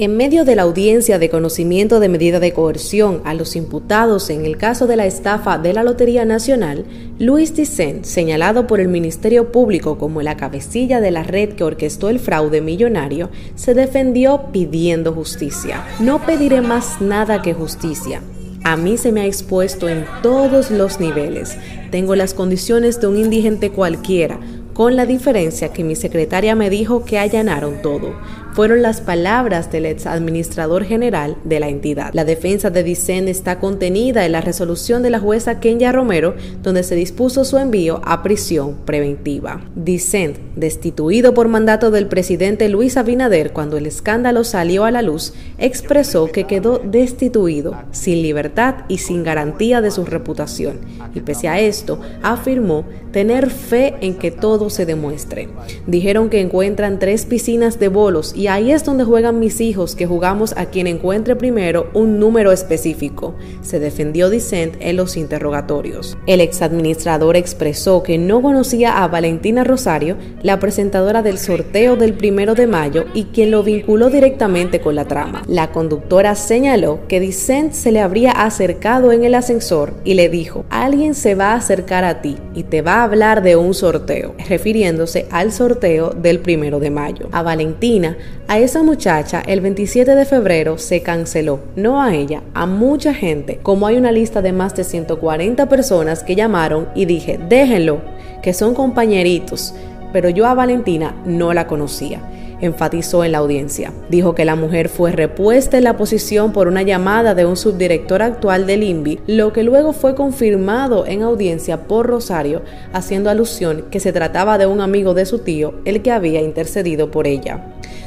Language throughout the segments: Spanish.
En medio de la audiencia de conocimiento de medida de coerción a los imputados en el caso de la estafa de la Lotería Nacional, Luis Dicen, señalado por el Ministerio Público como la cabecilla de la red que orquestó el fraude millonario, se defendió pidiendo justicia. No pediré más nada que justicia. A mí se me ha expuesto en todos los niveles. Tengo las condiciones de un indigente cualquiera, con la diferencia que mi secretaria me dijo que allanaron todo fueron las palabras del ex administrador general de la entidad. La defensa de Dicen está contenida en la resolución de la jueza Kenya Romero, donde se dispuso su envío a prisión preventiva. Dicen, destituido por mandato del presidente Luis Abinader cuando el escándalo salió a la luz, expresó que quedó destituido, sin libertad y sin garantía de su reputación. Y pese a esto, afirmó tener fe en que todo se demuestre. Dijeron que encuentran tres piscinas de bolos y y ahí es donde juegan mis hijos, que jugamos a quien encuentre primero un número específico, se defendió Dicent en los interrogatorios. El exadministrador expresó que no conocía a Valentina Rosario, la presentadora del sorteo del primero de mayo y quien lo vinculó directamente con la trama. La conductora señaló que Dicent se le habría acercado en el ascensor y le dijo, alguien se va a acercar a ti y te va a hablar de un sorteo, refiriéndose al sorteo del primero de mayo. A Valentina a esa muchacha el 27 de febrero se canceló, no a ella, a mucha gente, como hay una lista de más de 140 personas que llamaron y dije, déjenlo, que son compañeritos, pero yo a Valentina no la conocía enfatizó en la audiencia. Dijo que la mujer fue repuesta en la posición por una llamada de un subdirector actual del INVI, lo que luego fue confirmado en audiencia por Rosario, haciendo alusión que se trataba de un amigo de su tío, el que había intercedido por ella.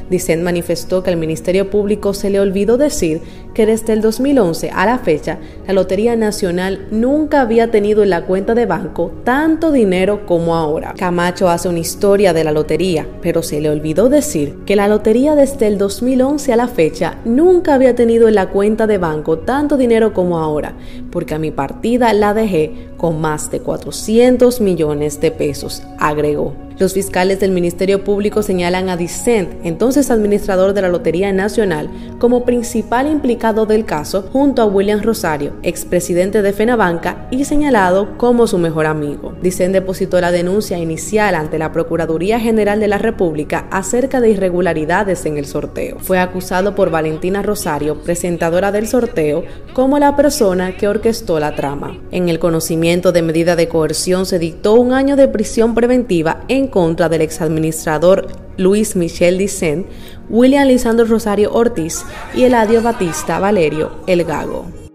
Dicen manifestó que al Ministerio Público se le olvidó decir que desde el 2011 a la fecha, la Lotería Nacional nunca había tenido en la cuenta de banco tanto dinero como ahora. Camacho hace una historia de la lotería, pero se le olvidó decir que la lotería desde el 2011 a la fecha nunca había tenido en la cuenta de banco tanto dinero como ahora, porque a mi partida la dejé con más de 400 millones de pesos, agregó. Los fiscales del Ministerio Público señalan a Dicent, entonces administrador de la Lotería Nacional, como principal implicado del caso, junto a William Rosario, expresidente de Fenabanca y señalado como su mejor amigo. Dicent depositó la denuncia inicial ante la Procuraduría General de la República acerca de irregularidades en el sorteo. Fue acusado por Valentina Rosario, presentadora del sorteo, como la persona que orquestó la trama. En el conocimiento de medida de coerción se dictó un año de prisión preventiva en contra del exadministrador Luis Michel Dicen, William Lisandro Rosario Ortiz y Eladio Batista Valerio El Gago.